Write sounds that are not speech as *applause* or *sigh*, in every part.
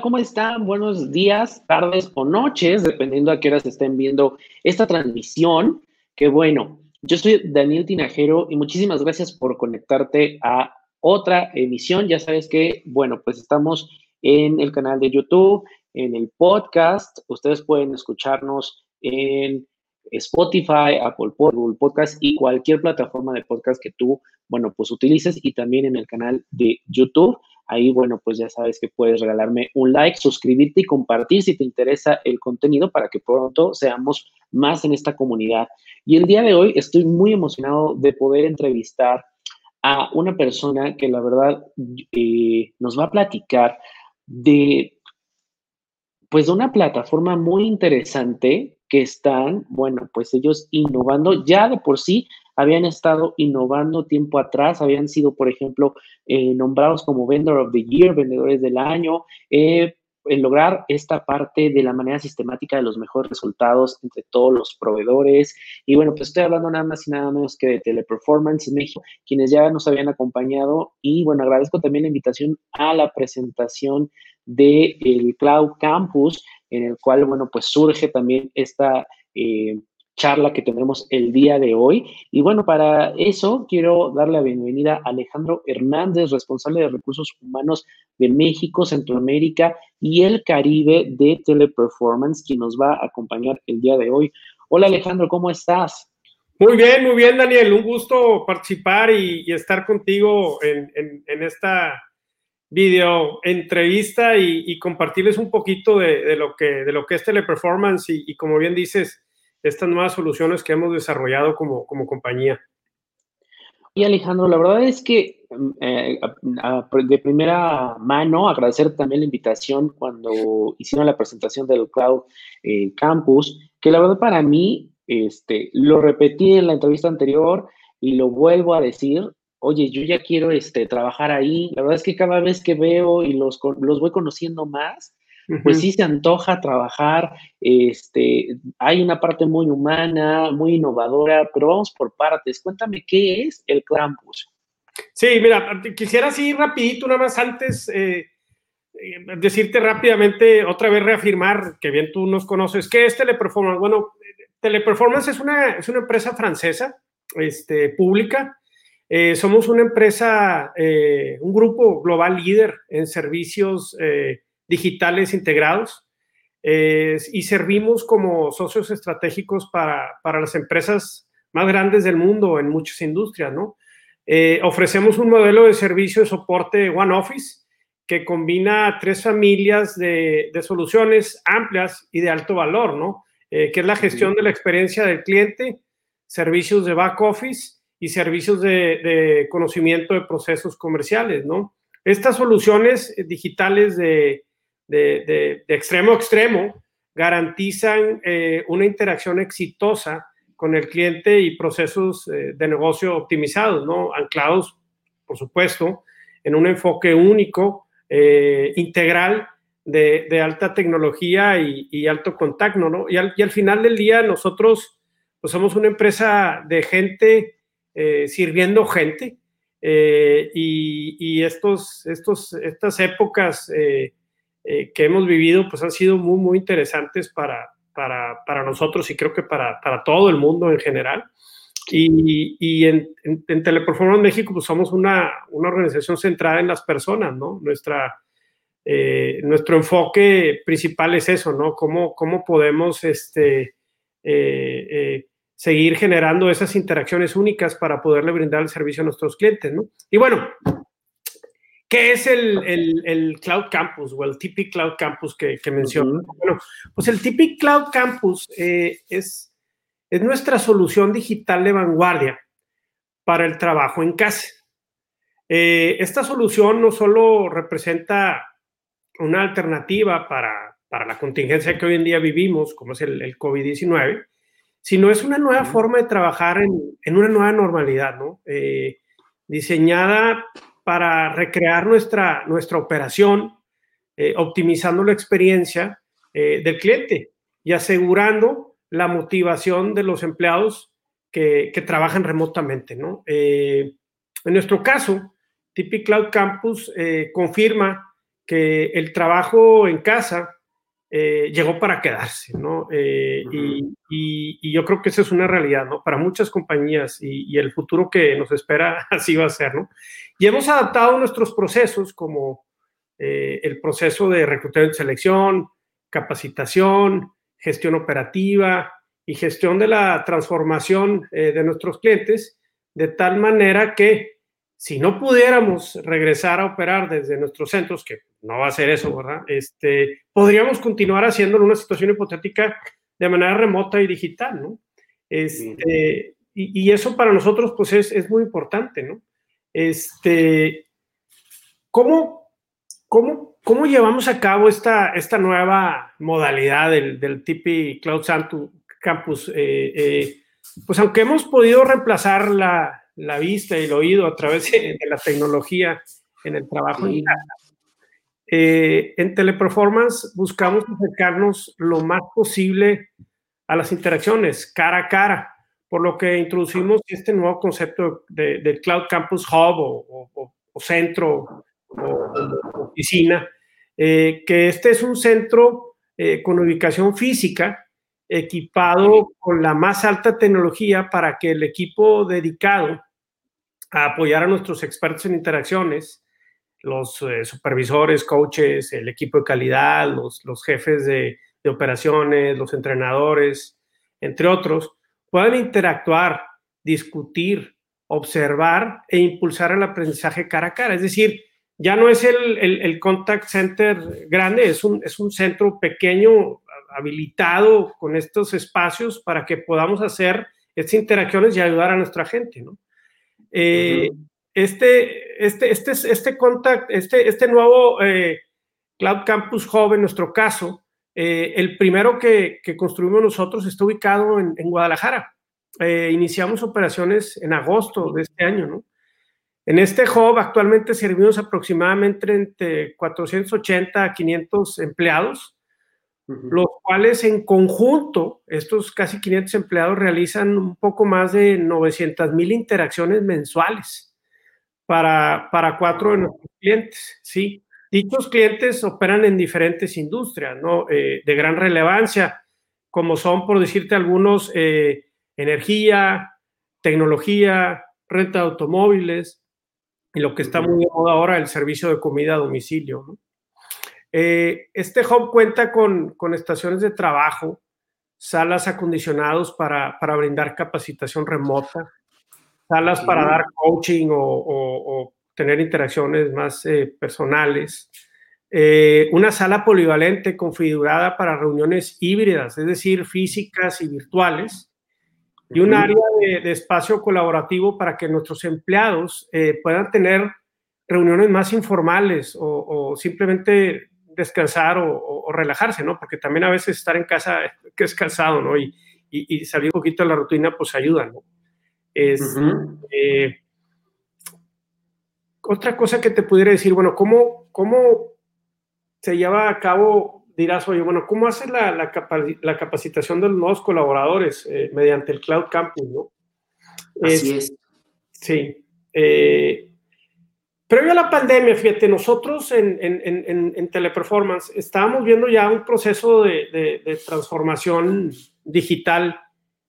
¿cómo están? Buenos días, tardes o noches, dependiendo a qué horas estén viendo esta transmisión. Que bueno, yo soy Daniel Tinajero y muchísimas gracias por conectarte a otra emisión. Ya sabes que, bueno, pues estamos en el canal de YouTube, en el podcast. Ustedes pueden escucharnos en Spotify, Apple Podcast y cualquier plataforma de podcast que tú, bueno, pues utilices y también en el canal de YouTube. Ahí, bueno, pues ya sabes que puedes regalarme un like, suscribirte y compartir si te interesa el contenido para que pronto seamos más en esta comunidad. Y el día de hoy estoy muy emocionado de poder entrevistar a una persona que la verdad eh, nos va a platicar de, pues, de una plataforma muy interesante que están, bueno, pues ellos innovando ya de por sí habían estado innovando tiempo atrás, habían sido, por ejemplo, eh, nombrados como Vendor of the Year, vendedores del año, eh, en lograr esta parte de la manera sistemática de los mejores resultados entre todos los proveedores. Y bueno, pues estoy hablando nada más y nada menos que de Teleperformance México, quienes ya nos habían acompañado. Y bueno, agradezco también la invitación a la presentación del el Cloud Campus, en el cual, bueno, pues surge también esta... Eh, charla que tendremos el día de hoy. Y bueno, para eso quiero dar la bienvenida a Alejandro Hernández, responsable de recursos humanos de México, Centroamérica y el Caribe de Teleperformance, quien nos va a acompañar el día de hoy. Hola Alejandro, ¿cómo estás? Muy bien, muy bien Daniel, un gusto participar y, estar contigo en, esta video entrevista y, compartirles un poquito de, lo que, de lo que es Teleperformance y como bien dices, estas nuevas soluciones que hemos desarrollado como, como compañía. Y Alejandro, la verdad es que eh, de primera mano agradecer también la invitación cuando hicieron la presentación del Cloud eh, Campus, que la verdad para mí, este, lo repetí en la entrevista anterior y lo vuelvo a decir, oye, yo ya quiero este, trabajar ahí. La verdad es que cada vez que veo y los, los voy conociendo más, pues sí se antoja trabajar, este, hay una parte muy humana, muy innovadora, pero vamos por partes. Cuéntame qué es el Campus. Sí, mira, quisiera así rapidito, nada más antes, eh, eh, decirte rápidamente, otra vez reafirmar, que bien tú nos conoces, ¿qué es Teleperformance? Bueno, Teleperformance es una, es una empresa francesa, este, pública, eh, somos una empresa, un grupo global líder en servicios digitales integrados eh, y servimos como socios estratégicos para, las empresas más grandes del mundo en muchas industrias, ¿no? Eh, ofrecemos un modelo de servicio de soporte One Office que combina tres familias de, soluciones amplias y de alto valor, ¿no? Eh, que es la gestión de la experiencia del cliente, servicios de back office y servicios de, de conocimiento de procesos comerciales, ¿no? Estas soluciones digitales de, de, extremo a extremo garantizan eh, una interacción exitosa con el cliente y procesos eh, de negocio optimizados, ¿no? Anclados, por supuesto, en un enfoque único, eh, integral de, alta tecnología y, alto contacto, ¿no? Y al, final del día nosotros pues somos una empresa de gente sirviendo gente y, y, estos, estos, estas épocas eh, que hemos vivido pues han sido muy, muy interesantes para, para, para nosotros y creo que para, para, todo el mundo en general. Y, y en, en, Teleperformance México pues somos una, una, organización centrada en las personas, ¿no? Nuestra, eh, nuestro enfoque principal es eso, ¿no? Cómo, cómo podemos este, eh, seguir generando esas interacciones únicas para poderle brindar el servicio a nuestros clientes, ¿no? Y bueno, ¿Qué es el, Cloud Campus o el Tipeee Cloud Campus que, que menciono? Bueno, pues el Tipeee Cloud Campus eh, es, es nuestra solución digital de vanguardia para el trabajo en casa. Eh, esta solución no solo representa una alternativa para, para, la contingencia que hoy en día vivimos, como es el, el COVID-19, sino es una nueva forma de trabajar en, en una nueva normalidad, ¿no? Eh, diseñada para recrear nuestra, nuestra operación, eh, optimizando la experiencia eh, del cliente y asegurando la motivación de los empleados que, trabajan remotamente. ¿no? Eh, en nuestro caso, Tipeee Cloud Campus confirma que el trabajo en casa eh, llegó para quedarse, ¿no? Eh, y, yo creo que esa es una realidad, ¿no? Para muchas compañías y, el futuro que nos espera *laughs* así va a ser, ¿no? Y hemos adaptado nuestros procesos como eh, el proceso de reclutamiento y selección, capacitación, gestión operativa y gestión de la transformación de nuestros clientes, de tal manera que si no pudiéramos regresar a operar desde nuestros centros, que no va a ser eso, ¿verdad? Este, podríamos continuar haciendo en una situación hipotética de manera remota y digital, ¿no? Este, y, eso para nosotros, pues, es, muy importante, ¿no? Este, ¿cómo, cómo, cómo llevamos a cabo esta, esta nueva modalidad del, del TP Cloud Santu Campus? Eh, eh, pues aunque hemos podido reemplazar la, la vista y el oído a través de, la tecnología en el trabajo en eh, en Teleperformance buscamos acercarnos lo más posible a las interacciones cara a cara, por lo que introducimos este nuevo concepto de, Cloud Campus Hub o, centro o, oficina, eh, que este es un centro eh, con ubicación física equipado con la más alta tecnología para que el equipo dedicado a apoyar a nuestros expertos en interacciones, los eh, supervisores, coaches, el equipo de calidad, los, los jefes de, de, operaciones, los entrenadores, entre otros, puedan interactuar, discutir, observar e impulsar el aprendizaje cara a cara. Es decir, ya no es el, el, contact center grande, es un, es un centro pequeño, habilitado con estos espacios para que podamos hacer estas interacciones y ayudar a nuestra gente, ¿no? Eh, este, este, este, este, contact, este, este nuevo eh, Cloud Campus Hub, en nuestro caso, eh, el primero que, que, construimos nosotros está ubicado en, en Guadalajara. iniciamos operaciones en agosto de este año, ¿no? En este hub actualmente servimos aproximadamente entre 480 a 500 empleados los cuales en conjunto, estos casi 500 empleados realizan un poco más de 900 mil interacciones mensuales para, para cuatro de nuestros clientes, ¿sí? Dichos clientes operan en diferentes industrias, ¿no? Eh, de gran relevancia, como son, por decirte algunos, eh, energía, tecnología, renta de automóviles y lo que está muy de moda ahora, el servicio de comida a domicilio. Eh, este hub cuenta con, con, estaciones de trabajo, salas acondicionados para, para brindar capacitación remota, salas para dar coaching o, o, tener interacciones más eh, personales, eh, una sala polivalente configurada para reuniones híbridas, es decir, físicas y virtuales, y un área de, de, espacio colaborativo para que nuestros empleados puedan tener reuniones más informales o, o simplemente descansar o, relajarse, ¿no? Porque también a veces estar en casa *laughs* que es cansado, ¿no? Y, y, salir un poquito de la rutina, pues ayuda, ¿no? Es, eh, otra cosa que te pudiera decir, bueno, ¿cómo, cómo se lleva a cabo, dirás, oye, bueno, ¿cómo hace la, la, la capacitación de los nuevos colaboradores eh, mediante el Cloud Campus, ¿no? Así es. Sí. Eh, Previo a la pandemia, fíjate, nosotros en, en, en, Teleperformance estábamos viendo ya un proceso de, de, transformación digital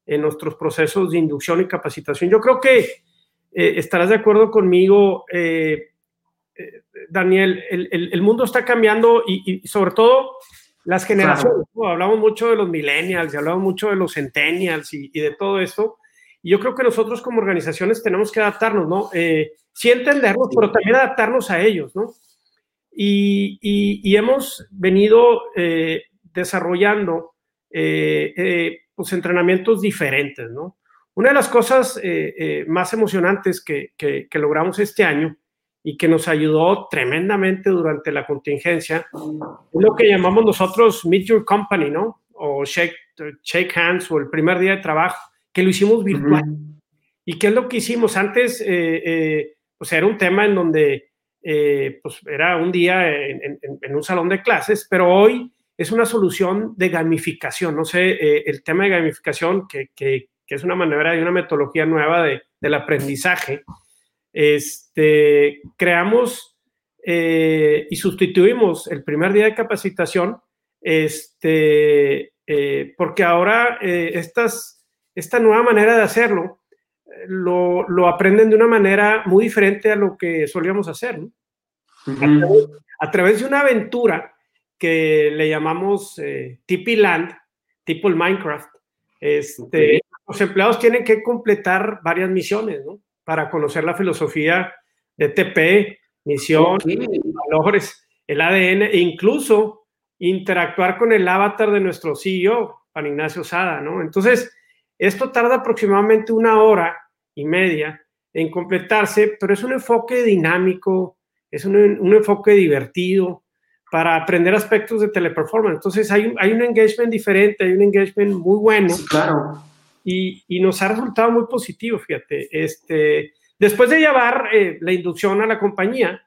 en nuestros procesos de inducción y capacitación. Yo creo que eh, estarás de acuerdo conmigo, eh, eh, Daniel, el, el, el, mundo está cambiando y, y sobre todo las generaciones. Hablamos mucho de los millennials y hablamos mucho de los centennials y, y de todo esto. Y yo creo que nosotros como organizaciones tenemos que adaptarnos, ¿no? Eh, sí entenderlos, pero también adaptarnos a ellos, ¿no? Y, y, hemos venido eh, desarrollando eh, eh, pues entrenamientos diferentes, ¿no? Una de las cosas más emocionantes que, que, que, logramos este año y que nos ayudó tremendamente durante la contingencia es lo que llamamos nosotros Meet Your Company, ¿no? O Shake, shake Hands o el primer día de trabajo, que lo hicimos virtual. ¿Y qué es lo que hicimos? Antes, eh, pues era un tema en donde eh, pues era un día en, un salón de clases, pero hoy es una solución de gamificación. No sé, eh, el tema de gamificación, que, que, que, es una manera y una metodología nueva de, del aprendizaje. Este, creamos y sustituimos el primer día de capacitación, este, porque ahora estas, esta nueva manera de hacerlo lo, lo, aprenden de una manera muy diferente a lo que solíamos hacer. ¿no? a, través, de una aventura que le llamamos eh, Tipi Land, tipo el Minecraft, este, los empleados tienen que completar varias misiones ¿no? para conocer la filosofía de TP, misión, valores, el ADN e incluso interactuar con el avatar de nuestro CEO, Juan Ignacio Sada, ¿no? Entonces, esto tarda aproximadamente una hora y media en completarse, pero es un enfoque dinámico, es un, enfoque divertido para aprender aspectos de teleperformance. Entonces hay, hay un engagement diferente, hay un engagement muy bueno. claro. Y, y, nos ha resultado muy positivo, fíjate. Este, después de llevar eh, la inducción a la compañía,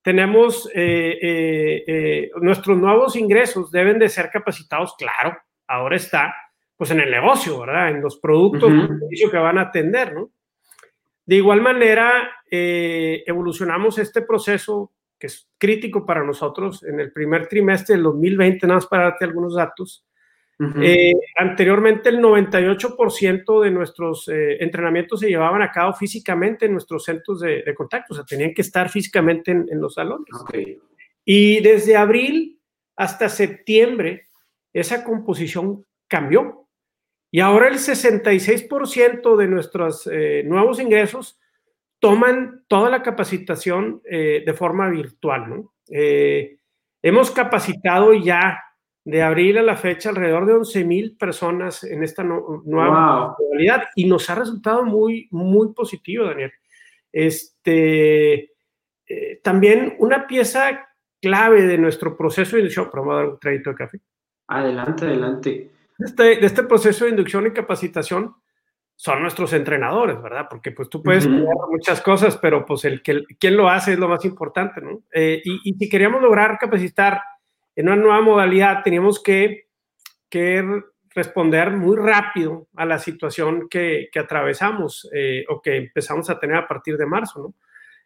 tenemos eh, eh, nuestros nuevos ingresos deben de ser capacitados, claro, ahora está, pues en el negocio, ¿verdad? En los productos que van a atender, ¿no? De igual manera, eh, evolucionamos este proceso que es crítico para nosotros en el primer trimestre del 2020, nada más para darte algunos datos. Eh, anteriormente, el 98% de nuestros eh, entrenamientos se llevaban a cabo físicamente en nuestros centros de, contacto, o sea, tenían que estar físicamente en, los salones. Y desde abril hasta septiembre, esa composición cambió. Y ahora el 66% de nuestros eh, nuevos ingresos toman toda la capacitación eh, de forma virtual. ¿no? Eh, hemos capacitado ya de abril a la fecha alrededor de 11 mil personas en esta nueva modalidad y nos ha resultado muy, muy positivo, Daniel. Este, también una pieza clave de nuestro proceso de inducción, pero dar un crédito de café. Adelante, adelante este, de este proceso de inducción y capacitación son nuestros entrenadores, ¿verdad? Porque pues tú puedes uh muchas cosas, pero pues el que quien lo hace es lo más importante, ¿no? Eh, y, si queríamos lograr capacitar en una nueva modalidad, teníamos que, que responder muy rápido a la situación que, que atravesamos eh, o que empezamos a tener a partir de marzo, ¿no?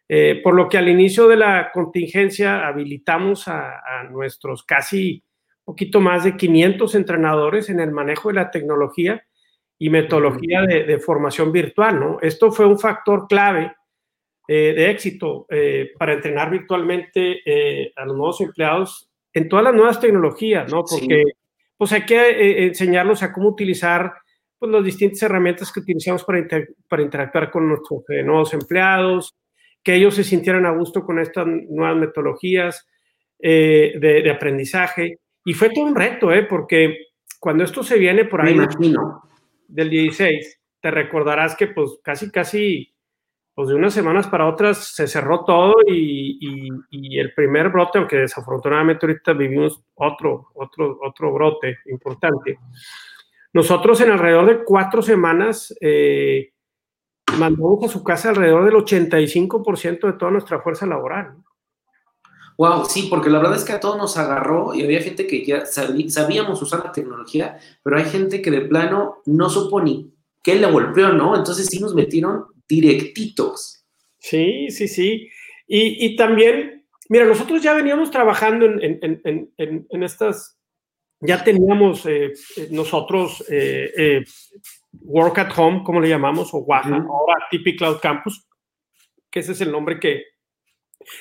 Eh, por lo que al inicio de la contingencia habilitamos a, a nuestros casi poquito más de 500 entrenadores en el manejo de la tecnología y metodología de, formación virtual, ¿no? Esto fue un factor clave eh, de éxito eh, para entrenar virtualmente eh, a los nuevos empleados en todas las nuevas tecnologías, ¿no? Porque pues hay que enseñarlos a cómo utilizar pues, las distintas herramientas que utilizamos para, para interactuar con nuestros nuevos empleados, que ellos se sintieran a gusto con estas nuevas metodologías de, de aprendizaje. Y fue todo un reto, ¿eh? porque cuando esto se viene por ahí del 16, te recordarás que pues casi, casi, pues de unas semanas para otras se cerró todo y, y, el primer brote, aunque desafortunadamente ahorita vivimos otro, otro, otro brote importante. Nosotros en alrededor de cuatro semanas eh, mandamos a su casa alrededor del 85% de toda nuestra fuerza laboral. Wow, sí, porque la verdad es que a todos nos agarró y había gente que ya sabíamos usar la tecnología, pero hay gente que de plano no supo ni qué le golpeó, ¿no? Entonces sí nos metieron directitos. Sí, sí, sí. Y, también, mira, nosotros ya veníamos trabajando en, estas, ya teníamos eh, eh, nosotros eh, Work at Home, como le llamamos, o WAHA, ahora Tipi Cloud Campus, que ese es el nombre que,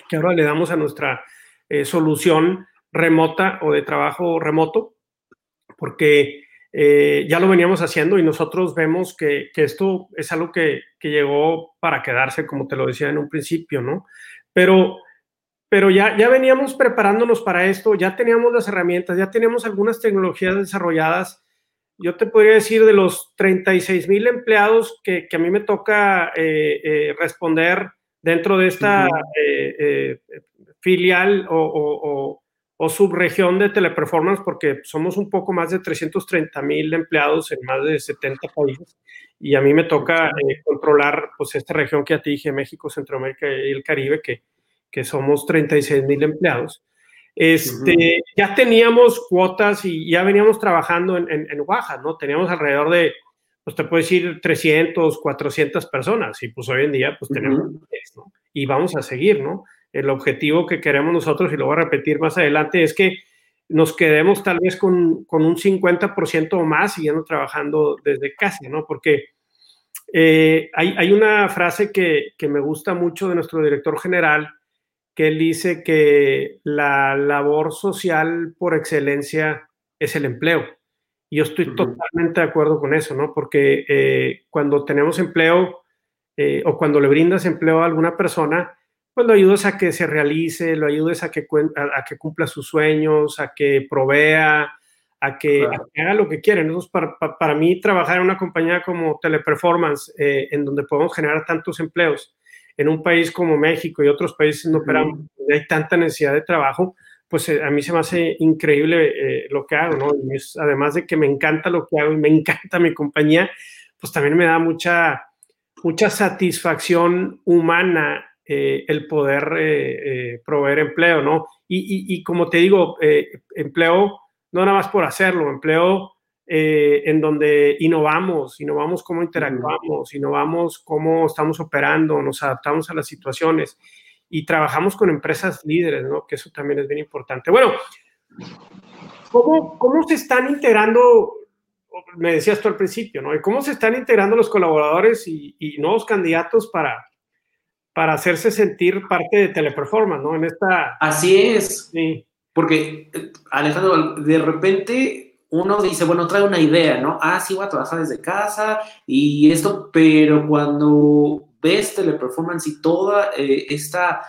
que ahora le damos a nuestra eh, solución remota o de trabajo remoto, porque eh, ya lo veníamos haciendo y nosotros vemos que, esto es algo que, llegó para quedarse, como te lo decía en un principio, ¿no? Pero, pero ya, ya veníamos preparándonos para esto, ya teníamos las herramientas, ya teníamos algunas tecnologías desarrolladas. Yo te podría decir de los 36 mil empleados que, a mí me toca eh, responder dentro de esta eh, eh, filial o, subregión de teleperformance, porque somos un poco más de 330 mil empleados en más de 70 países, y a mí me toca eh, controlar pues esta región que ya te dije, México, Centroamérica y el Caribe, que, que somos 36 mil empleados. Este, Ya teníamos cuotas y ya veníamos trabajando en, en, en Oaxaca, ¿no? Teníamos alrededor de pues te puedes decir 300, 400 personas y pues hoy en día pues tenemos ¿no? y vamos a seguir, ¿no? el objetivo que queremos nosotros, y lo voy a repetir más adelante, es que nos quedemos tal vez con, con un 50% o más siguiendo trabajando desde casa, ¿no? Porque eh, hay, hay, una frase que, que, me gusta mucho de nuestro director general, que él dice que la labor social por excelencia es el empleo. Y yo estoy totalmente de acuerdo con eso, ¿no? Porque eh, cuando tenemos empleo eh, o cuando le brindas empleo a alguna persona, pues lo ayudas a que se realice, lo ayudes a que, a, que cumpla sus sueños, a que provea, a que, haga lo que quiere. Entonces, para, para, mí, trabajar en una compañía como Teleperformance, eh, en donde podemos generar tantos empleos, en un país como México y otros países no operamos, donde hay tanta necesidad de trabajo, pues eh, a mí se me hace increíble eh, lo que hago, ¿no? además de que me encanta lo que hago y me encanta mi compañía, pues también me da mucha, mucha satisfacción humana eh, el poder eh, eh, proveer empleo, ¿no? Y, como te digo, empleo no nada más por hacerlo, empleo en donde innovamos, innovamos cómo interactuamos, innovamos cómo estamos operando, nos adaptamos a las situaciones y trabajamos con empresas líderes, ¿no? Que eso también es bien importante. Bueno, ¿cómo, cómo se están integrando me decías tú al principio, ¿no? ¿Cómo se están integrando los colaboradores y, y, nuevos candidatos para, para hacerse sentir parte de Teleperformance, ¿no? En esta... Así es. Sí. Porque, Alejandro, de repente uno dice, bueno, trae una idea, ¿no? Ah, sí, voy a trabajar desde casa y esto, pero cuando ves Teleperformance y toda eh, esta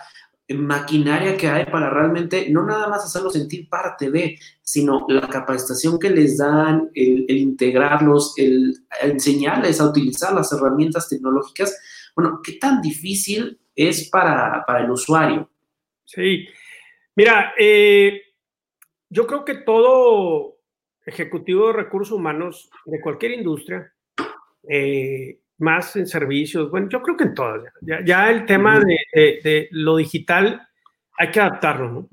maquinaria que hay para realmente no nada más hacerlo sentir parte de, sino la capacitación que les dan, el, integrarlos, el enseñarles a utilizar las herramientas tecnológicas, bueno, ¿qué tan difícil es para, el usuario? Sí, mira, eh, yo creo que todo ejecutivo de recursos humanos de cualquier industria, eh, más en servicios, bueno, yo creo que en todas, ya, el tema de, lo digital hay que adaptarlo, ¿no?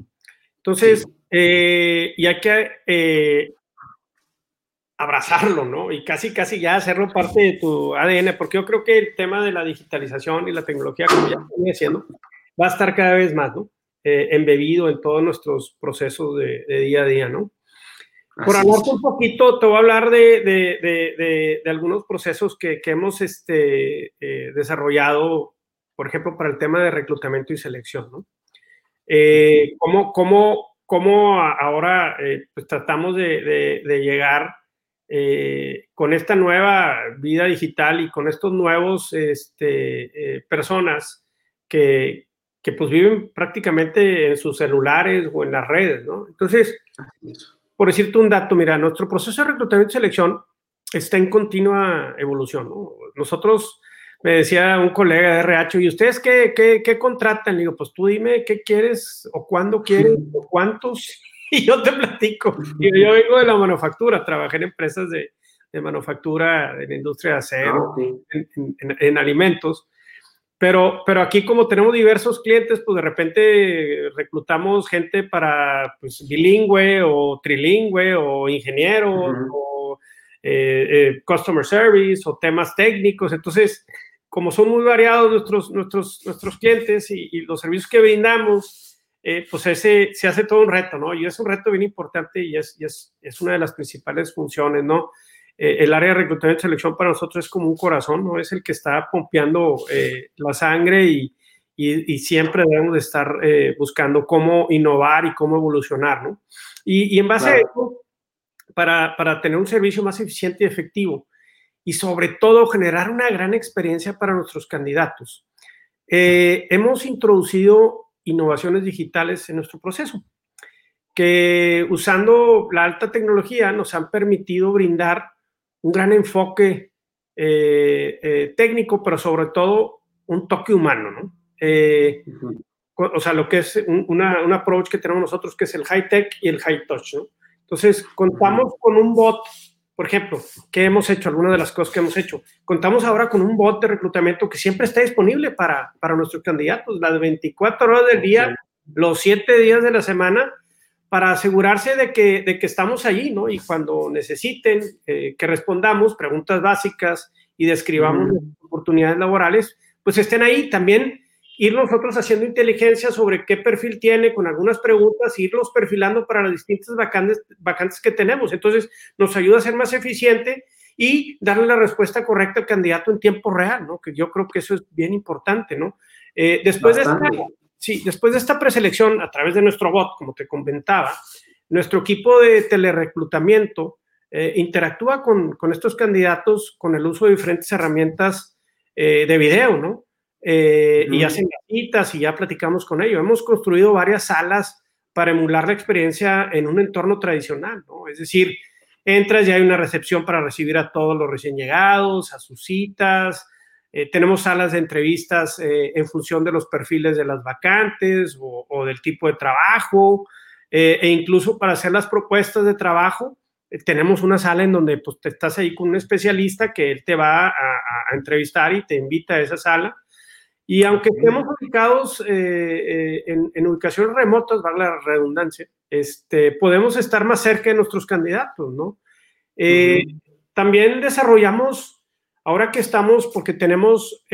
Entonces, eh, y hay que abrazarlo, ¿no? Y casi, casi ya hacerlo parte de tu ADN, porque yo creo que el tema de la digitalización y la tecnología, como ya estoy diciendo, va a estar cada vez más, ¿no? Eh, embebido en todos nuestros procesos de, día a día, ¿no? Por hablar un poquito, te voy a hablar de, de, de algunos procesos que, que hemos este, eh, desarrollado, por ejemplo, para el tema de reclutamiento y selección, ¿no? Eh, ¿cómo, cómo, cómo, ahora pues tratamos de, llegar eh, con esta nueva vida digital y con estos nuevos este, eh, personas que, que, pues viven prácticamente en sus celulares o en las redes, ¿no? Entonces, por decirte un dato, mira, nuestro proceso de reclutamiento y selección está en continua evolución, ¿no? Nosotros, me decía un colega de RH, ¿y ustedes qué, qué, qué contratan? Le digo, pues tú dime qué quieres o cuándo quieres o cuántos *laughs* y yo te platico. Yo, vengo de la manufactura, trabajé en empresas de, de manufactura, en la industria de acero, ah, en, alimentos. Pero, pero aquí como tenemos diversos clientes, pues de repente reclutamos gente para pues, bilingüe o trilingüe o ingeniero o eh, eh, customer service o temas técnicos. Entonces, como son muy variados nuestros, nuestros, nuestros clientes y, y los servicios que brindamos, eh, pues ese se hace todo un reto, ¿no? Y es un reto bien importante y es, es, es una de las principales funciones, ¿no? Eh, el área de reclutamiento y selección para nosotros es como un corazón, ¿no? Es el que está pompeando eh, la sangre y, y, y, siempre debemos de estar buscando cómo innovar y cómo evolucionar, ¿no? Y, y en base a eso, para, para tener un servicio más eficiente y efectivo y sobre todo generar una gran experiencia para nuestros candidatos. hemos introducido innovaciones digitales en nuestro proceso, que usando la alta tecnología nos han permitido brindar un gran enfoque eh, eh, técnico, pero sobre todo un toque humano, ¿no? Eh, o sea, lo que es un, una, un, approach que tenemos nosotros, que es el high tech y el high touch, ¿no? Entonces, contamos con un bot por ejemplo, ¿qué hemos hecho? Algunas de las cosas que hemos hecho. Contamos ahora con un bot de reclutamiento que siempre está disponible para, para nuestros candidatos, las 24 horas del día, los 7 días de la semana, para asegurarse de que, de que estamos allí, ¿no? Y cuando necesiten eh, que respondamos preguntas básicas y describamos oportunidades laborales, pues estén ahí. También ir nosotros haciendo inteligencia sobre qué perfil tiene con algunas preguntas, irlos perfilando para las distintas vacantes, vacantes que tenemos. Entonces, nos ayuda a ser más eficiente y darle la respuesta correcta al candidato en tiempo real, ¿no? Que yo creo que eso es bien importante, ¿no? Eh, después, de esta, sí, después de esta preselección a través de nuestro bot, como te comentaba, nuestro equipo de telereclutamiento eh, interactúa con, con, estos candidatos con el uso de diferentes herramientas eh, de video, ¿no? Eh, y hacen citas y ya platicamos con ellos. Hemos construido varias salas para emular la experiencia en un entorno tradicional, ¿no? Es decir, entras y hay una recepción para recibir a todos los recién llegados, a sus citas. Eh, tenemos salas de entrevistas eh, en función de los perfiles de las vacantes o, del tipo de trabajo, e incluso para hacer las propuestas de trabajo. tenemos una sala en donde pues, te estás ahí con un especialista que él te va a, a entrevistar y te invita a esa sala y aunque estemos ubicados eh, eh, en, ubicaciones remotas, vale la redundancia, este, podemos estar más cerca de nuestros candidatos, ¿no? Eh, también desarrollamos, ahora que estamos, porque tenemos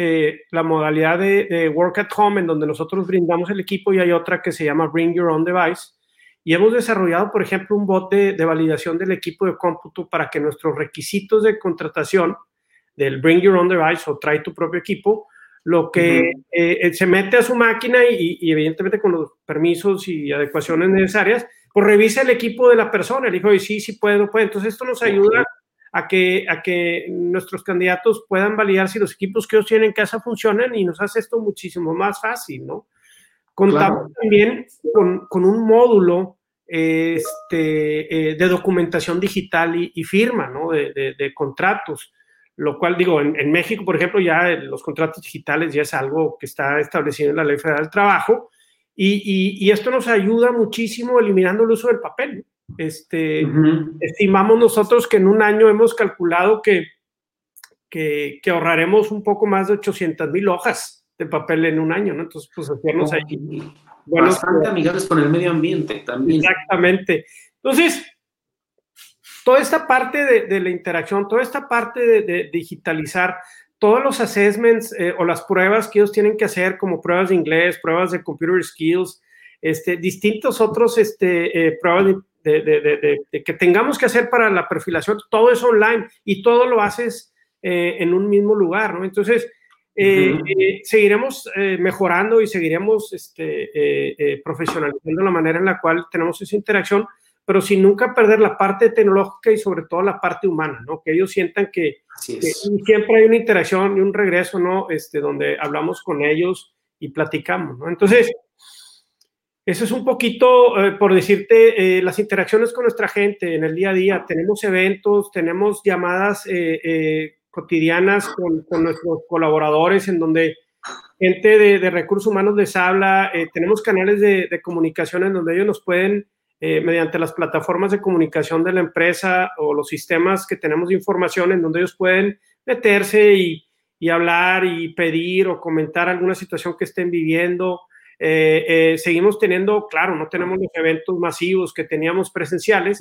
la modalidad de, Work at Home, en donde nosotros brindamos el equipo, y hay otra que se llama Bring Your Own Device, y hemos desarrollado, por ejemplo, un bot de, de validación del equipo de cómputo para que nuestros requisitos de contratación del Bring Your Own Device o trae tu propio equipo, lo que eh, se mete a su máquina y, evidentemente con los permisos y adecuaciones necesarias, pues revisa el equipo de la persona, el dijo, sí, sí puede, no puede. Entonces esto nos ayuda a que, a que nuestros candidatos puedan validar si los equipos que ellos tienen en casa funcionan y nos hace esto muchísimo más fácil, ¿no? Contamos también con, con, un módulo este, eh, de documentación digital y, firma, ¿no? De, de, de contratos lo cual digo, en, México, por ejemplo, ya los contratos digitales ya es algo que está establecido en la Ley Federal del Trabajo y, y, esto nos ayuda muchísimo eliminando el uso del papel. Este, Estimamos nosotros que en un año hemos calculado que, que, que ahorraremos un poco más de 800 mil hojas de papel en un año, ¿no? Entonces, pues hacernos ahí. Bastante amigables con el medio ambiente también. Exactamente. Entonces, toda esta parte de, la interacción, toda esta parte de, digitalizar, todos los assessments eh, o las pruebas que ellos tienen que hacer, como pruebas de inglés, pruebas de computer skills, este, distintos otros este, eh, pruebas de, que tengamos que hacer para la perfilación, todo es online y todo lo haces eh, en un mismo lugar, ¿no? Entonces, seguiremos mejorando y seguiremos este, profesionalizando la manera en la cual tenemos esa interacción, pero sin nunca perder la parte tecnológica y sobre todo la parte humana, ¿no? Que ellos sientan que, siempre hay una interacción y un regreso, ¿no? Este, donde hablamos con ellos y platicamos, ¿no? Entonces, eso es un poquito, eh, por decirte, eh, las interacciones con nuestra gente en el día a día. Tenemos eventos, tenemos llamadas eh, cotidianas con, nuestros colaboradores en donde gente de, recursos humanos les habla, tenemos canales de, de comunicación en donde ellos nos pueden mediante las plataformas de comunicación de la empresa o los sistemas que tenemos de información en donde ellos pueden meterse y, hablar y pedir o comentar alguna situación que estén viviendo. Eh, eh, seguimos teniendo, claro, no tenemos los eventos masivos que teníamos presenciales,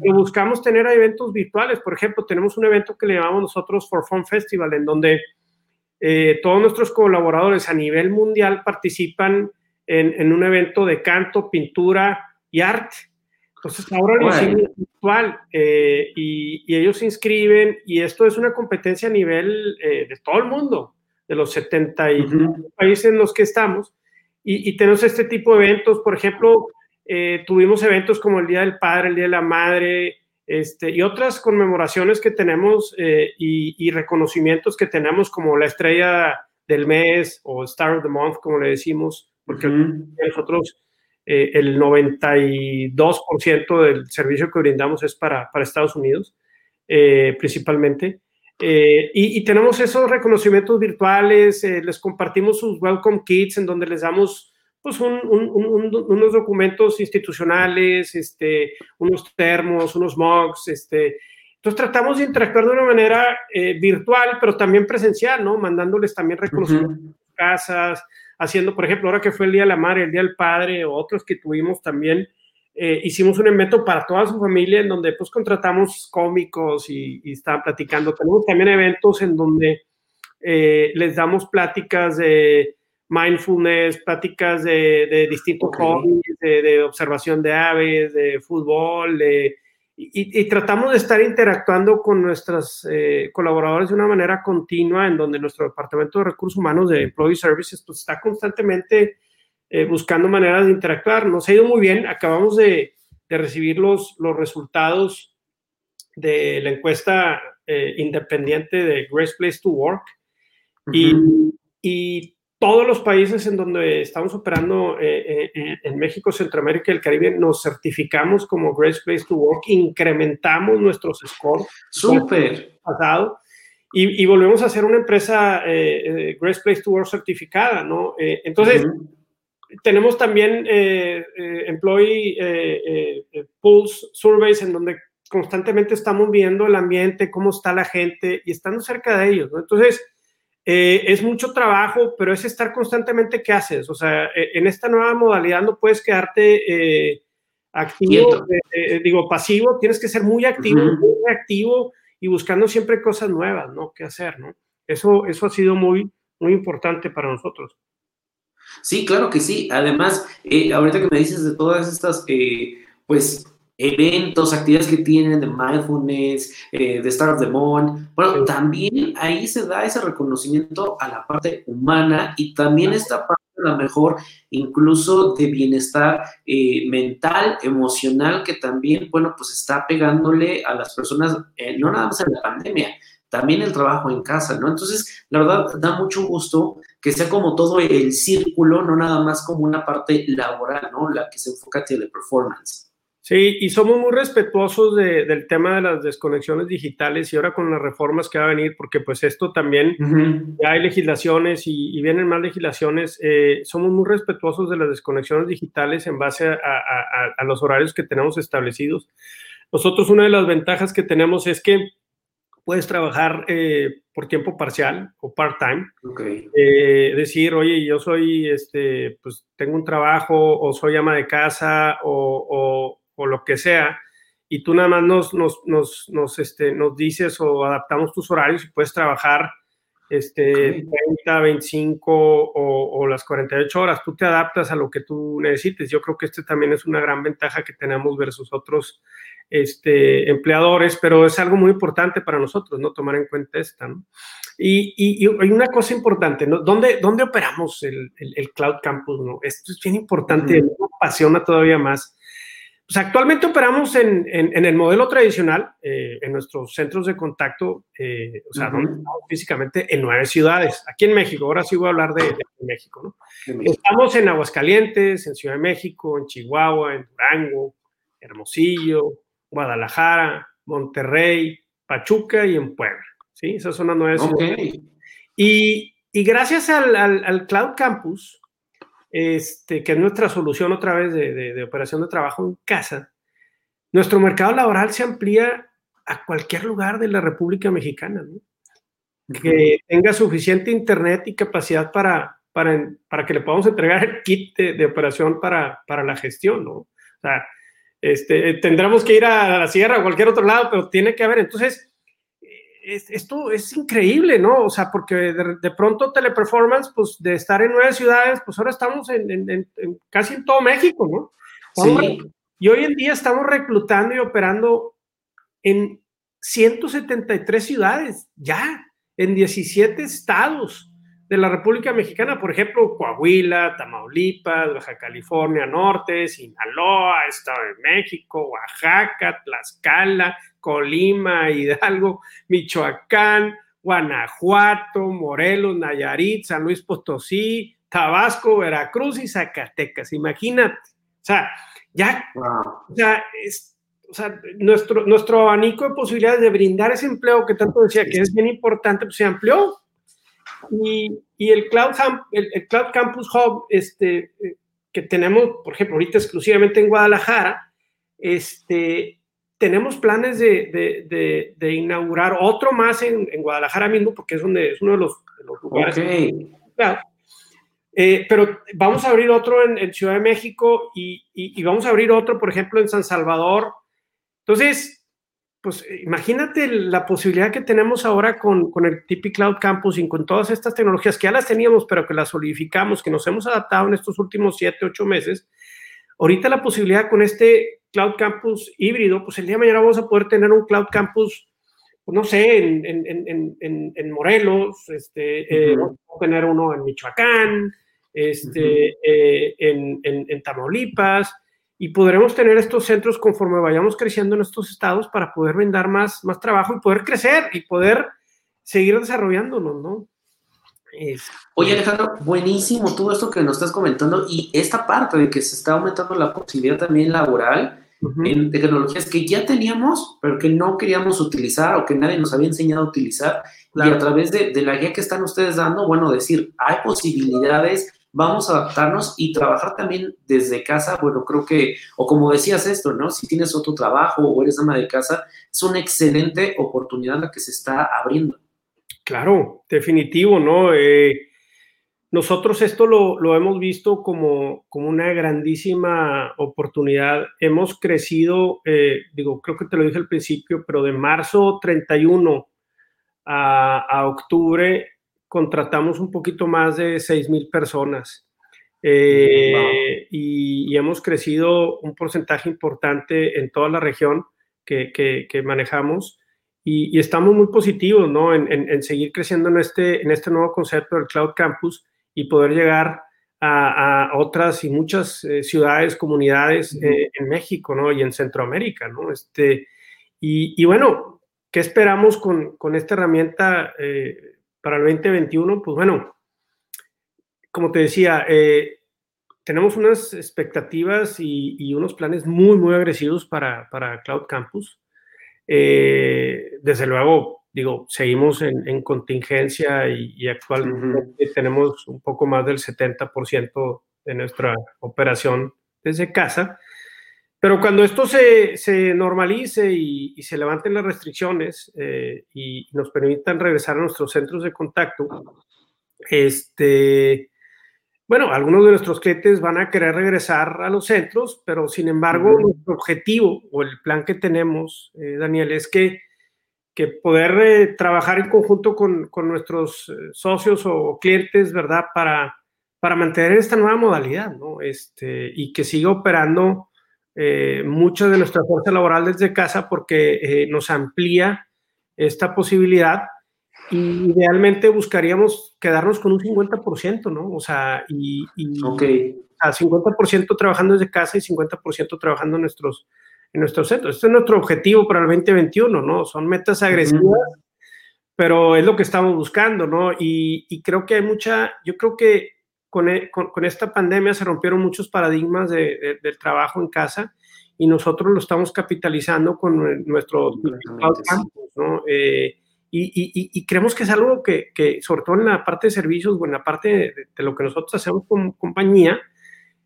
pero buscamos tener eventos virtuales. Por ejemplo, tenemos un evento que le llamamos nosotros For Fun Festival, en donde todos nuestros colaboradores a nivel mundial participan en, en, un evento de canto, pintura, y arte. Entonces ahora lo hicimos virtual eh, y, ellos se inscriben y esto es una competencia a nivel eh, de todo el mundo, de los 70 y países en los que estamos. Y, tenemos este tipo de eventos, por ejemplo, eh, tuvimos eventos como el Día del Padre, el Día de la Madre, este, y otras conmemoraciones que tenemos y, reconocimientos que tenemos como la estrella del mes o Star of the Month, como le decimos, porque nosotros eh, el 92% del servicio que brindamos es para, para Estados Unidos, eh, principalmente. Eh, y, tenemos esos reconocimientos virtuales, les compartimos sus welcome kits en donde les damos pues unos documentos institucionales, este, unos termos, unos mugs, este, entonces tratamos de interactuar de una manera virtual, pero también presencial, ¿no? Mandándoles también reconocimientos uh casas, haciendo, por ejemplo, ahora que fue el Día de la Madre, el Día del Padre, o otros que tuvimos también, eh, hicimos un evento para toda su familia en donde pues contratamos cómicos y, y estaban platicando. Tenemos también eventos en donde eh, les damos pláticas de, mindfulness, pláticas de, distintos hobbies, de, observación de aves, de fútbol, y, tratamos de estar interactuando con nuestros eh, colaboradores de una manera continua, en donde nuestro departamento de recursos humanos de Employee Services pues, está constantemente eh, buscando maneras de interactuar. Nos ha ido muy bien, acabamos de, recibir los, los resultados de la encuesta eh, independiente de Great Place to Work. y, y, todos los países en donde estamos operando eh, eh, en México, Centroamérica y el Caribe, nos certificamos como Great Place to Work, incrementamos nuestros scores. Súper. Pasado. Y, y, volvemos a ser una empresa eh, Great Place to Work certificada, ¿no? entonces, tenemos también Employee Pulse Surveys en donde constantemente estamos viendo el ambiente, cómo está la gente y estando cerca de ellos, ¿no? Entonces, eh, es mucho trabajo, pero es estar constantemente qué haces. O sea, e, en esta nueva modalidad no puedes quedarte eh, activo, eh, digo, pasivo, tienes que ser muy activo, muy activo y buscando siempre cosas nuevas, ¿no? ¿Qué hacer, no? Eso, eso ha sido muy, muy importante para nosotros. Sí, claro que sí. Además, ahorita que me dices de todas estas, pues, eventos, actividades que tienen de mindfulness, eh, de Star of the Moon. Bueno, también ahí se da ese reconocimiento a la parte humana y también esta parte, a lo mejor, incluso de bienestar eh, mental, emocional, que también, bueno, pues está pegándole a las personas, eh, no nada más en la pandemia, también el trabajo en casa, ¿no? Entonces, la verdad, da mucho gusto que sea como todo el círculo, no nada más como una parte laboral, ¿no? La que se enfoca hacia la performance. Sí, y somos muy respetuosos del tema de las desconexiones digitales y ahora con las reformas que va a venir, porque pues esto también, ya hay legislaciones y, vienen más legislaciones, eh, somos muy respetuosos de las desconexiones digitales en base a, los horarios que tenemos establecidos. Nosotros una de las ventajas que tenemos es que puedes trabajar eh, por tiempo parcial o part-time. Eh, decir, oye, yo soy, este, pues tengo un trabajo o soy ama de casa o o lo que sea, y tú nada más nos, nos, nos, nos, este, nos dices o adaptamos tus horarios y puedes trabajar este, 30, 25 o, o, las 48 horas. Tú te adaptas a lo que tú necesites. Yo creo que este también es una gran ventaja que tenemos versus otros este, empleadores, pero es algo muy importante para nosotros, ¿no? Tomar en cuenta esta, ¿no? Y, y, hay una cosa importante, ¿no? ¿Dónde, dónde operamos el, el, Cloud Campus, ¿no? Esto es bien importante, me apasiona todavía más pues actualmente operamos en, en, el modelo tradicional, eh, en nuestros centros de contacto, eh, o sea, físicamente en nueve ciudades, aquí en México, ahora sí voy a hablar de, México, ¿no? Estamos en Aguascalientes, en Ciudad de México, en Chihuahua, en Durango, Hermosillo, Guadalajara, Monterrey, Pachuca y en Puebla, ¿sí? Esas son las nueve. Y, y gracias al, al, al Cloud Campus, este, que es nuestra solución otra vez de, operación de trabajo en casa, nuestro mercado laboral se amplía a cualquier lugar de la República Mexicana, que tenga suficiente internet y capacidad para, para, para, que le podamos entregar el kit de, operación para, para, la gestión, ¿no? O sea, este, tendremos que ir a la sierra o cualquier otro lado, pero tiene que haber. Entonces, esto es increíble, ¿no? O sea, porque de, pronto teleperformance, pues de estar en nueve ciudades, pues ahora estamos en, casi en todo México, ¿no? Sí. Y hoy en día estamos reclutando y operando en 173 ciudades, ya, en 17 estados de la República Mexicana, por ejemplo, Coahuila, Tamaulipas, Baja California Norte, Sinaloa, Estado de México, Oaxaca, Tlaxcala, Colima, *laughs* Hidalgo, Michoacán, Guanajuato, Morelos, Nayarit, San Luis Potosí, Tabasco, Veracruz y Zacatecas. Imagínate. O sea, ya, o sea, o sea nuestro, nuestro abanico de posibilidades de brindar ese empleo que tanto decía que es bien importante, pues se amplió. Y, y el, Cloud, el, Cloud Campus Hub, este, eh, que tenemos, por ejemplo, ahorita exclusivamente en Guadalajara, este, tenemos planes de, de, de, inaugurar otro más en, en, Guadalajara mismo, porque es, donde, es uno de los, lugares. Eh, pero vamos a abrir otro en, en Ciudad de México y, y, vamos a abrir otro, por ejemplo, en San Salvador. Entonces, pues imagínate la posibilidad que tenemos ahora con, con el TP Cloud Campus y con todas estas tecnologías que ya las teníamos, pero que las solidificamos, que nos hemos adaptado en estos últimos siete, ocho meses. Ahorita la posibilidad con este Cloud Campus híbrido, pues el día de mañana vamos a poder tener un Cloud Campus, pues no sé, en, en, en, en Morelos, este, eh, vamos a tener uno en Michoacán, este, eh, en, Tamaulipas, y podremos tener estos centros conforme vayamos creciendo en estos estados para poder brindar más, más trabajo y poder crecer y poder seguir desarrollándonos, ¿no? Oye, Alejandro, buenísimo todo esto que nos estás comentando y esta parte de que se está aumentando la posibilidad también laboral en tecnologías que ya teníamos, pero que no queríamos utilizar o que nadie nos había enseñado a utilizar. Y a través de, de, la guía que están ustedes dando, bueno, decir, hay posibilidades, vamos a adaptarnos y trabajar también desde casa, bueno, creo que, o como decías esto, ¿no? Si tienes otro trabajo o eres ama de casa, es una excelente oportunidad la que se está abriendo. Claro, definitivo, ¿no? Eh, nosotros esto lo, hemos visto como, como, una grandísima oportunidad. Hemos crecido, eh, digo, creo que te lo dije al principio, pero de marzo 31 a, a octubre contratamos un poquito más de 6 mil personas eh, y, hemos crecido un porcentaje importante en toda la región que, que, manejamos y, estamos muy positivos ¿no? en, en, seguir creciendo en este, en este nuevo concepto del Cloud Campus y poder llegar a, a otras y muchas eh, ciudades, comunidades eh, en México ¿no? y en Centroamérica. ¿no? Este, y, y bueno, ¿qué esperamos con, con esta herramienta? Para el 2021, pues bueno, como te decía, eh, tenemos unas expectativas y, unos planes muy, muy agresivos para, para Cloud Campus. Eh, desde luego, digo, seguimos en, contingencia y, actualmente tenemos un poco más del 70% de nuestra operación desde casa. Pero cuando esto se, se normalice y, se levanten las restricciones eh, y nos permitan regresar a nuestros centros de contacto, este, bueno, algunos de nuestros clientes van a querer regresar a los centros, pero sin embargo, nuestro objetivo o el plan que tenemos, eh, Daniel, es que, que poder eh, trabajar en conjunto con, con nuestros socios o clientes, ¿verdad? Para, para mantener esta nueva modalidad, ¿no? Este, y que siga operando eh, mucha de nuestra fuerza laboral desde casa porque eh, nos amplía esta posibilidad y idealmente buscaríamos quedarnos con un 50%, ¿no? O sea, y, y a 50% trabajando desde casa y 50% trabajando en nuestros, en nuestros centros. Este es nuestro objetivo para el 2021, ¿no? Son metas agresivas, pero es lo que estamos buscando, ¿no? Y, y, creo que hay mucha, yo creo que e, con, con, esta pandemia se rompieron muchos paradigmas de, del trabajo en casa y nosotros lo estamos capitalizando con nuestro campus, ¿no? Eh, y, y, y, creemos que es algo que, que, sobre todo en la parte de servicios o en la parte de, lo que nosotros hacemos como compañía,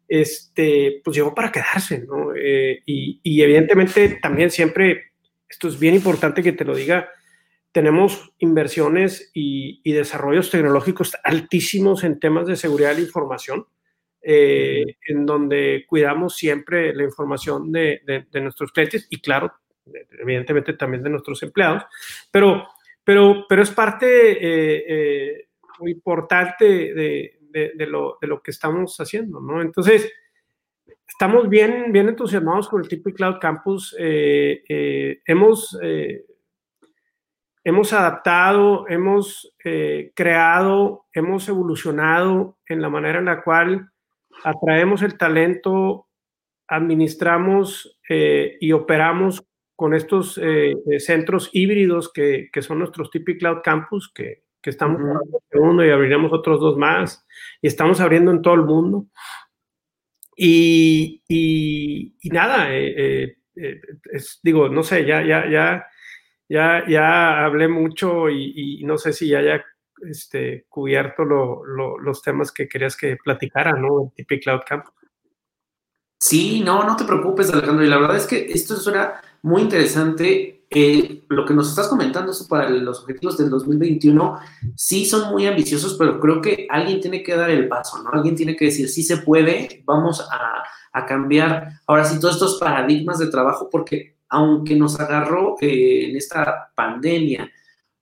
este, pues llegó para quedarse, ¿no? Eh, y, evidentemente también siempre, esto es bien importante que te lo diga, tenemos inversiones y, desarrollos tecnológicos altísimos en temas de seguridad de la información, eh, en donde cuidamos siempre la información de, nuestros clientes y claro, evidentemente también de nuestros empleados, pero, pero, pero es parte eh, eh, muy importante de, lo, que estamos haciendo, ¿no? Entonces, estamos bien, bien entusiasmados con el tipo Cloud Campus. hemos hemos adaptado, hemos eh, creado, hemos evolucionado en la manera en la cual atraemos el talento, administramos eh, y operamos con estos eh, centros híbridos que, son nuestros Tipi Cloud Campus, que, estamos uh y abriremos otros dos más, y estamos abriendo en todo el mundo. Y, nada, digo, no sé, ya, ya, ya ya, ya hablé mucho y, no sé si ya haya este, cubierto los temas que querías que platicara, ¿no? El Cloud Camp. Sí, no, no te preocupes, Alejandro. Y la verdad es que esto suena muy interesante. Eh, lo que nos estás comentando para los objetivos del 2021 sí son muy ambiciosos, pero creo que alguien tiene que dar el paso, ¿no? Alguien tiene que decir, sí se puede, vamos a cambiar ahora sí todos estos paradigmas de trabajo, porque aunque nos agarró eh, en esta pandemia,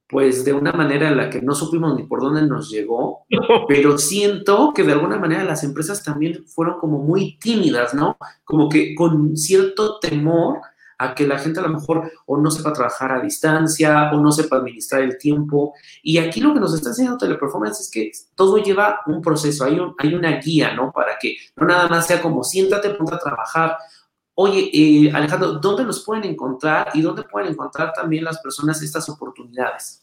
pues de una manera en la que no supimos ni por dónde nos llegó, *laughs* pero siento que de alguna manera las empresas también fueron como muy tímidas, ¿no? Como que con cierto temor a que la gente a lo mejor o no sepa trabajar a distancia o no sepa administrar el tiempo. Y aquí lo que nos está enseñando Teleperformance es que todo lleva un proceso, hay, hay una guía, ¿no? Para que no nada más sea como siéntate, ponte a trabajar. Oye, eh, Alejandro, ¿dónde los pueden encontrar y dónde pueden encontrar también las personas estas oportunidades?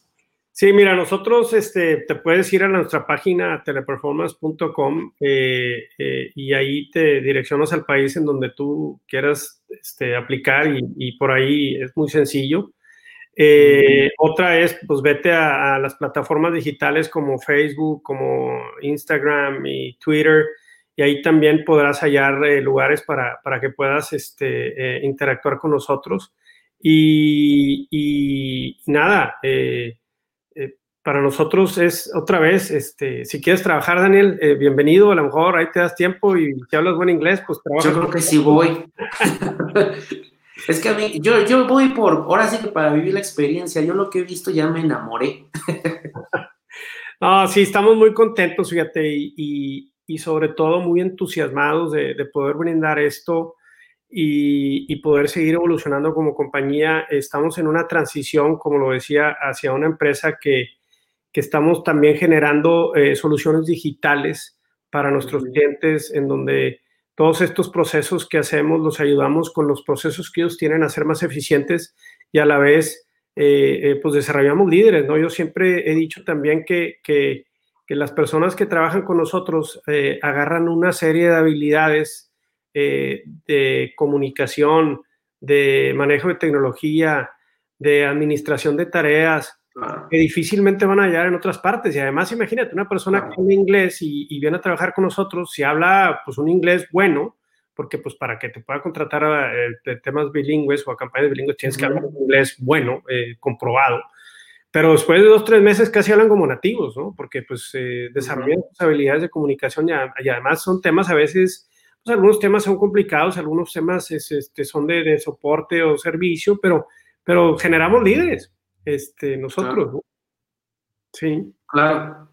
Sí, mira, nosotros este, te puedes ir a nuestra página teleperformance.com eh, eh, y ahí te direccionas al país en donde tú quieras este, aplicar y, por ahí es muy sencillo. Eh, otra es, pues vete a, las plataformas digitales como Facebook, como Instagram y Twitter y ahí también podrás hallar lugares para, para, que puedas este, interactuar con nosotros. Y, y nada, para nosotros es otra vez, este, si quieres trabajar, Daniel, eh, bienvenido, a lo mejor ahí te das tiempo y si hablas buen inglés, pues trabaja. Yo creo que sí voy. *laughs* es que a mí, yo, yo voy por, ahora sí que para vivir la experiencia, yo lo que he visto ya me enamoré. *laughs* no, sí, estamos muy contentos, fíjate, y, y, sobre todo muy entusiasmados de, de poder brindar esto. Y, y, poder seguir evolucionando como compañía. Estamos en una transición, como lo decía, hacia una empresa que, que estamos también generando eh, soluciones digitales para nuestros clientes en donde todos estos procesos que hacemos los ayudamos con los procesos que ellos tienen a ser más eficientes y a la vez eh, eh, pues desarrollamos líderes, ¿no? Yo siempre he dicho también que, que, que las personas que trabajan con nosotros agarran una serie de habilidades de comunicación, de manejo de tecnología, de administración de tareas, que difícilmente van a hallar en otras partes. Y además, imagínate, una persona que habla inglés y, viene a trabajar con nosotros, si habla pues un inglés bueno, porque pues para que te pueda contratar a, eh, temas bilingües o a campañas bilingües tienes que hablar un inglés bueno, eh, comprobado. Pero después de dos, tres meses casi hablan como nativos, ¿no? Porque pues eh, desarrollan sus habilidades de comunicación y, además son temas a veces, pues algunos temas son complicados, algunos temas este, son de, de, soporte o servicio, pero, pero generamos líderes este, nosotros. Sí. Claro.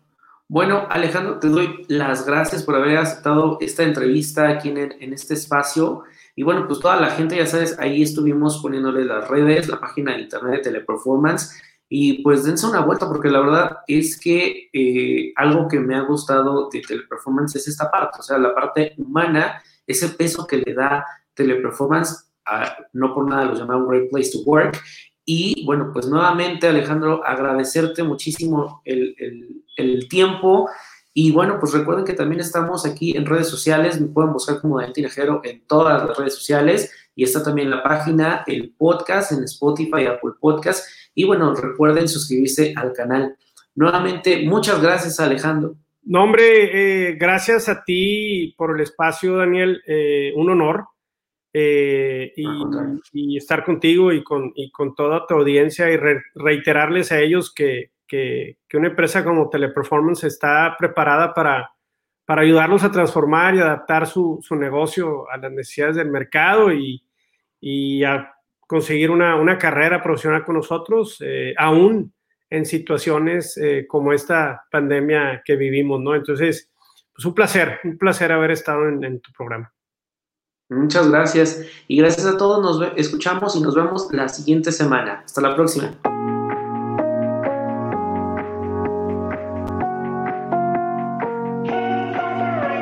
Bueno, Alejandro, te doy las gracias por haber aceptado esta entrevista aquí en, este espacio. Y bueno, pues toda la gente, ya sabes, ahí estuvimos poniéndole las redes, la página de internet de Teleperformance. Y pues dense una vuelta, porque la verdad es que eh, algo que me ha gustado de Teleperformance es esta parte, o sea, la parte humana, ese peso que le da Teleperformance, no por nada lo llamaron Great Place to Work, y bueno, pues nuevamente Alejandro, agradecerte muchísimo el, tiempo. Y bueno, pues recuerden que también estamos aquí en redes sociales, me pueden buscar como Daniel Tinajero en todas las redes sociales y está también la página, el podcast en Spotify, Apple Podcast. Y bueno, recuerden suscribirse al canal. Nuevamente, muchas gracias Alejandro. No, hombre, eh, gracias a ti por el espacio, Daniel. Eh, un honor eh, y, estar contigo y con, y con toda tu audiencia y reiterarles a ellos que, que, una empresa como Teleperformance está preparada para, para ayudarlos a transformar y adaptar su, su negocio a las necesidades del mercado y, y a conseguir una, una, carrera profesional con nosotros, eh, aún en situaciones eh, como esta pandemia que vivimos, ¿no? Entonces, pues un placer, un placer haber estado en tu programa. Muchas gracias y gracias a todos. Nos escuchamos y nos vemos la siguiente semana. Hasta la próxima.